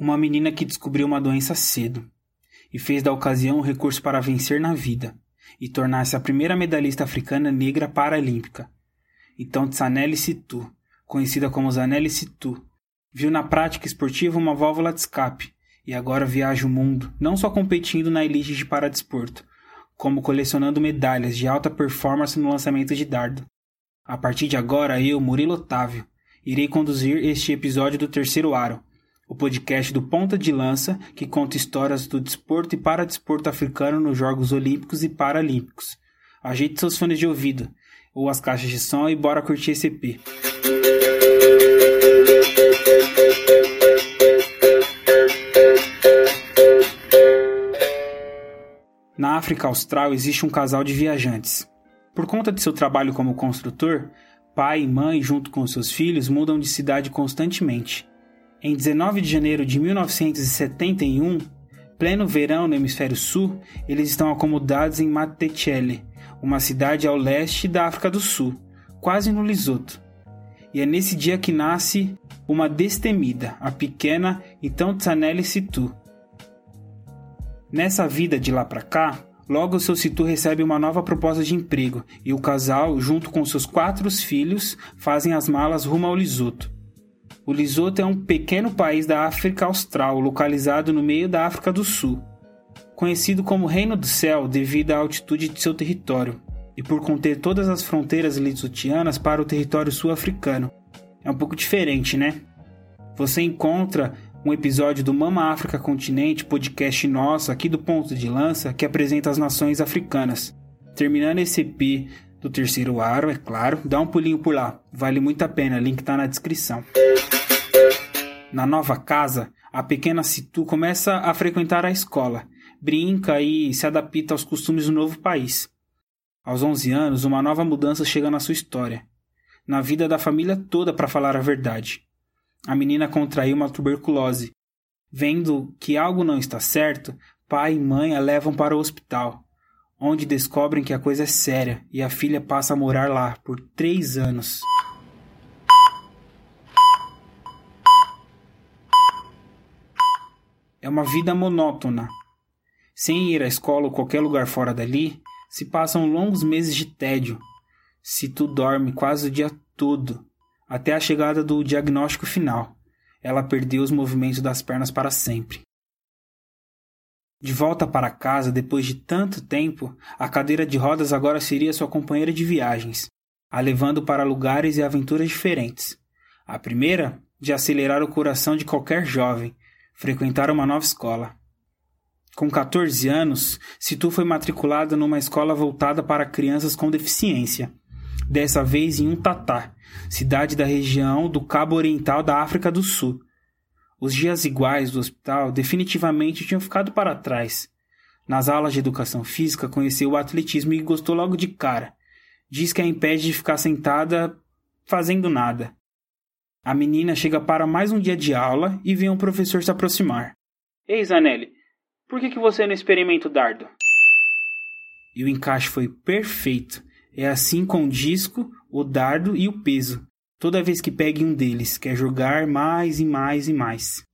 Uma menina que descobriu uma doença cedo e fez da ocasião um recurso para vencer na vida e tornar-se a primeira medalhista africana negra paralímpica. Então Tsaneli Situ, conhecida como Zanelli Situ, viu na prática esportiva uma válvula de escape e agora viaja o mundo, não só competindo na elite de paradesporto, como colecionando medalhas de alta performance no lançamento de dardo. A partir de agora, eu, Murilo Otávio, irei conduzir este episódio do Terceiro Aro, o podcast do Ponta de Lança que conta histórias do desporto e paradesporto africano nos Jogos Olímpicos e Paralímpicos. Ajeite seus fones de ouvido ou as caixas de som e bora curtir esse EP. Na África Austral existe um casal de viajantes. Por conta de seu trabalho como construtor, pai e mãe, junto com seus filhos, mudam de cidade constantemente. Em 19 de janeiro de 1971, pleno verão no hemisfério sul, eles estão acomodados em Matechele, uma cidade ao leste da África do Sul, quase no Lisoto. E é nesse dia que nasce uma destemida, a pequena então Tsanele Situ. Nessa vida de lá para cá, logo seu Situ recebe uma nova proposta de emprego e o casal, junto com seus quatro filhos, fazem as malas rumo ao Lisoto. O Lesoto é um pequeno país da África Austral, localizado no meio da África do Sul. Conhecido como Reino do Céu devido à altitude de seu território e por conter todas as fronteiras lesotianas para o território sul-africano. É um pouco diferente, né? Você encontra um episódio do Mama África Continente, podcast nosso aqui do Ponto de Lança, que apresenta as nações africanas. Terminando esse EP do terceiro aro, é claro. Dá um pulinho por lá, vale muito a pena, link tá na descrição. Na nova casa, a pequena Situ começa a frequentar a escola, brinca e se adapta aos costumes do novo país. Aos 11 anos, uma nova mudança chega na sua história, na vida da família toda, para falar a verdade. A menina contraiu uma tuberculose. Vendo que algo não está certo, pai e mãe a levam para o hospital onde descobrem que a coisa é séria e a filha passa a morar lá por três anos. É uma vida monótona. Sem ir à escola ou qualquer lugar fora dali, se passam longos meses de tédio. Se tu dorme quase o dia todo, até a chegada do diagnóstico final. Ela perdeu os movimentos das pernas para sempre. De volta para casa depois de tanto tempo, a cadeira de rodas agora seria sua companheira de viagens, a levando para lugares e aventuras diferentes. A primeira, de acelerar o coração de qualquer jovem, frequentar uma nova escola. Com 14 anos, Situ foi matriculada numa escola voltada para crianças com deficiência, dessa vez em Untatá, cidade da região do Cabo Oriental da África do Sul, os dias iguais do hospital definitivamente tinham ficado para trás. Nas aulas de educação física, conheceu o atletismo e gostou logo de cara. Diz que a impede de ficar sentada fazendo nada. A menina chega para mais um dia de aula e vê um professor se aproximar. Ei, Zanelli, por que, que você não experimenta o dardo? E o encaixe foi perfeito. É assim com o disco, o dardo e o peso. Toda vez que pegue um deles, quer jogar mais e mais e mais.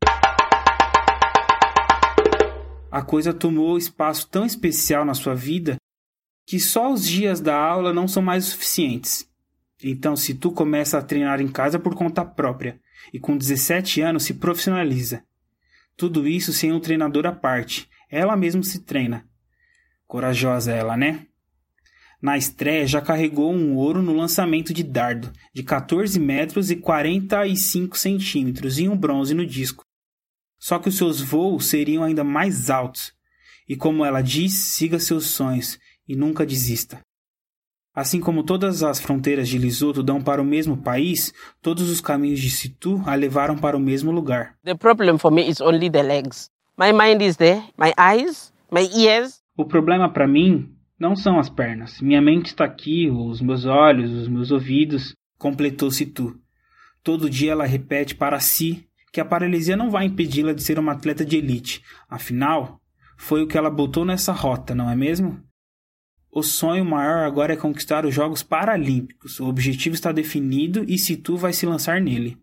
A coisa tomou espaço tão especial na sua vida que só os dias da aula não são mais suficientes. Então, se tu começa a treinar em casa por conta própria e com 17 anos se profissionaliza, tudo isso sem um treinador à parte, ela mesma se treina. Corajosa ela, né? Na estreia, já carregou um ouro no lançamento de dardo, de 14 metros e 45 centímetros, e um bronze no disco. Só que os seus voos seriam ainda mais altos. E como ela diz, siga seus sonhos e nunca desista. Assim como todas as fronteiras de Lesotho dão para o mesmo país, todos os caminhos de Situ a levaram para o mesmo lugar. The problem for me is only the legs. My mind is there, my eyes, my ears. O problema para mim não são as pernas. Minha mente está aqui, os meus olhos, os meus ouvidos, completou-se tu. Todo dia ela repete para si que a paralisia não vai impedi-la de ser uma atleta de elite. Afinal, foi o que ela botou nessa rota, não é mesmo? O sonho maior agora é conquistar os Jogos Paralímpicos. O objetivo está definido e Situ vai se lançar nele.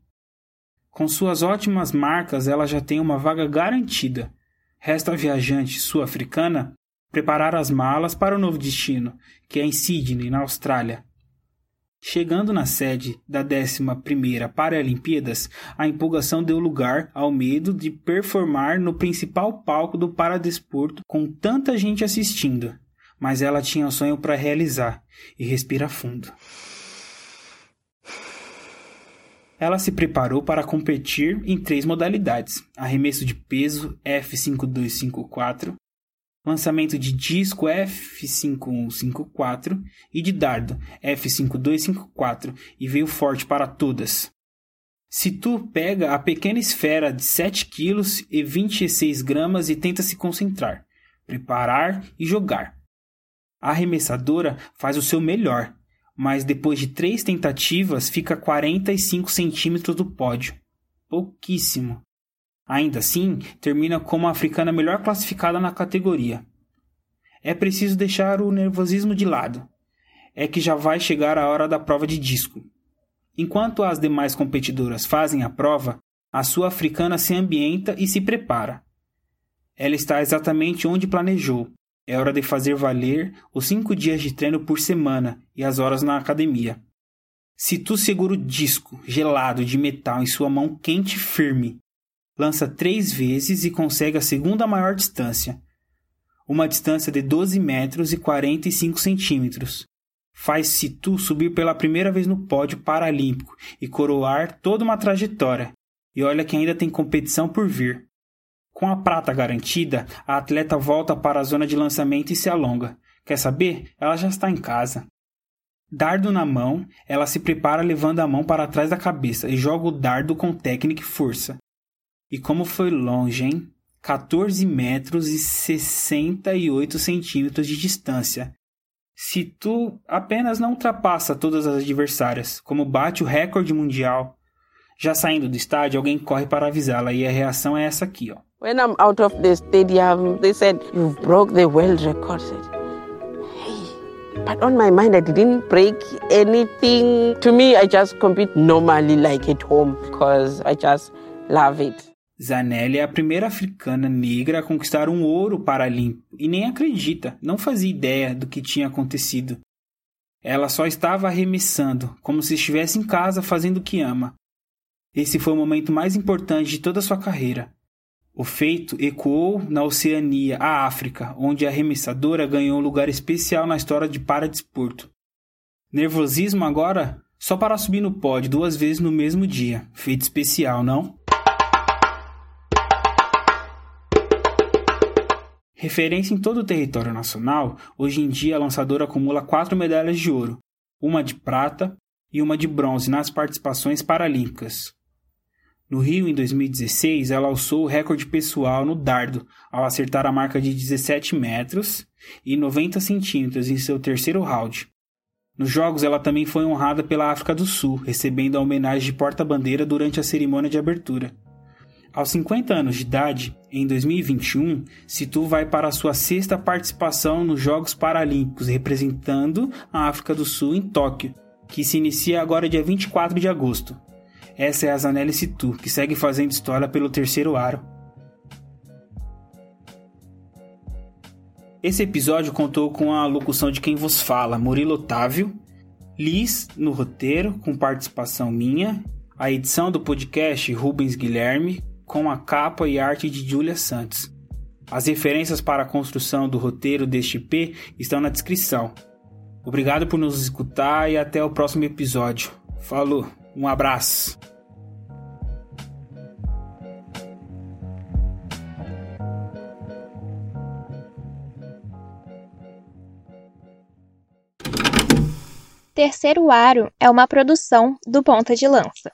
Com suas ótimas marcas, ela já tem uma vaga garantida. Resta a viajante sul-africana preparar as malas para o novo destino, que é em Sydney, na Austrália. Chegando na sede da 11ª Paralimpíadas, a empolgação deu lugar ao medo de performar no principal palco do paradesporto com tanta gente assistindo. Mas ela tinha um sonho para realizar e respira fundo. Ela se preparou para competir em três modalidades: arremesso de peso F5254, lançamento de disco F5154 e de dardo F5254 e veio forte para todas. Se tu pega a pequena esfera de 7 kg e 26 gramas e tenta se concentrar, preparar e jogar. A arremessadora faz o seu melhor, mas depois de três tentativas fica 45 centímetros do pódio. Pouquíssimo. Ainda assim, termina como a africana melhor classificada na categoria. É preciso deixar o nervosismo de lado. É que já vai chegar a hora da prova de disco. Enquanto as demais competidoras fazem a prova, a sua africana se ambienta e se prepara. Ela está exatamente onde planejou. É hora de fazer valer os cinco dias de treino por semana e as horas na academia. Se tu segura o disco gelado de metal em sua mão quente e firme, lança três vezes e consegue a segunda maior distância, uma distância de 12 metros e 45 centímetros. Faz Situ subir pela primeira vez no pódio paralímpico e coroar toda uma trajetória. E olha que ainda tem competição por vir. Com a prata garantida, a atleta volta para a zona de lançamento e se alonga. Quer saber? Ela já está em casa. Dardo na mão, ela se prepara levando a mão para trás da cabeça e joga o dardo com técnica e força. E como foi longe, hein? 14 metros e 68 centímetros de distância. Se tu apenas não ultrapassa todas as adversárias, como bate o recorde mundial, já saindo do estádio, alguém corre para avisá-la e a reação é essa aqui, ó. When I'm out of the stadium, they said, You've broke the world record. Hey. But on my mind, I didn't break anything. To me, I just compete normally like at home because I just love it. Zanelli é a primeira africana negra a conquistar um ouro paralímpico e nem acredita, não fazia ideia do que tinha acontecido. Ela só estava arremessando, como se estivesse em casa fazendo o que ama. Esse foi o momento mais importante de toda a sua carreira. O feito ecoou na Oceania, a África, onde a arremessadora ganhou um lugar especial na história de paradesporto. Nervosismo agora? Só para subir no pódio duas vezes no mesmo dia. Feito especial, não? Referência em todo o território nacional, hoje em dia a lançadora acumula quatro medalhas de ouro, uma de prata e uma de bronze nas participações paralímpicas. No Rio, em 2016, ela alçou o recorde pessoal no dardo, ao acertar a marca de 17 metros e 90 centímetros em seu terceiro round. Nos Jogos, ela também foi honrada pela África do Sul, recebendo a homenagem de porta-bandeira durante a cerimônia de abertura. Aos 50 anos de idade, em 2021, Situ vai para sua sexta participação nos Jogos Paralímpicos, representando a África do Sul em Tóquio, que se inicia agora dia 24 de agosto. Essa é a Zanelli Situ, que segue fazendo história pelo terceiro aro. Esse episódio contou com a locução de quem vos fala, Murilo Otávio, Liz no roteiro, com participação minha, a edição do podcast Rubens Guilherme, com a capa e arte de Julia Santos. As referências para a construção do roteiro deste P estão na descrição. Obrigado por nos escutar e até o próximo episódio. Falou! Um abraço. Terceiro Aro é uma produção do Ponta de Lança.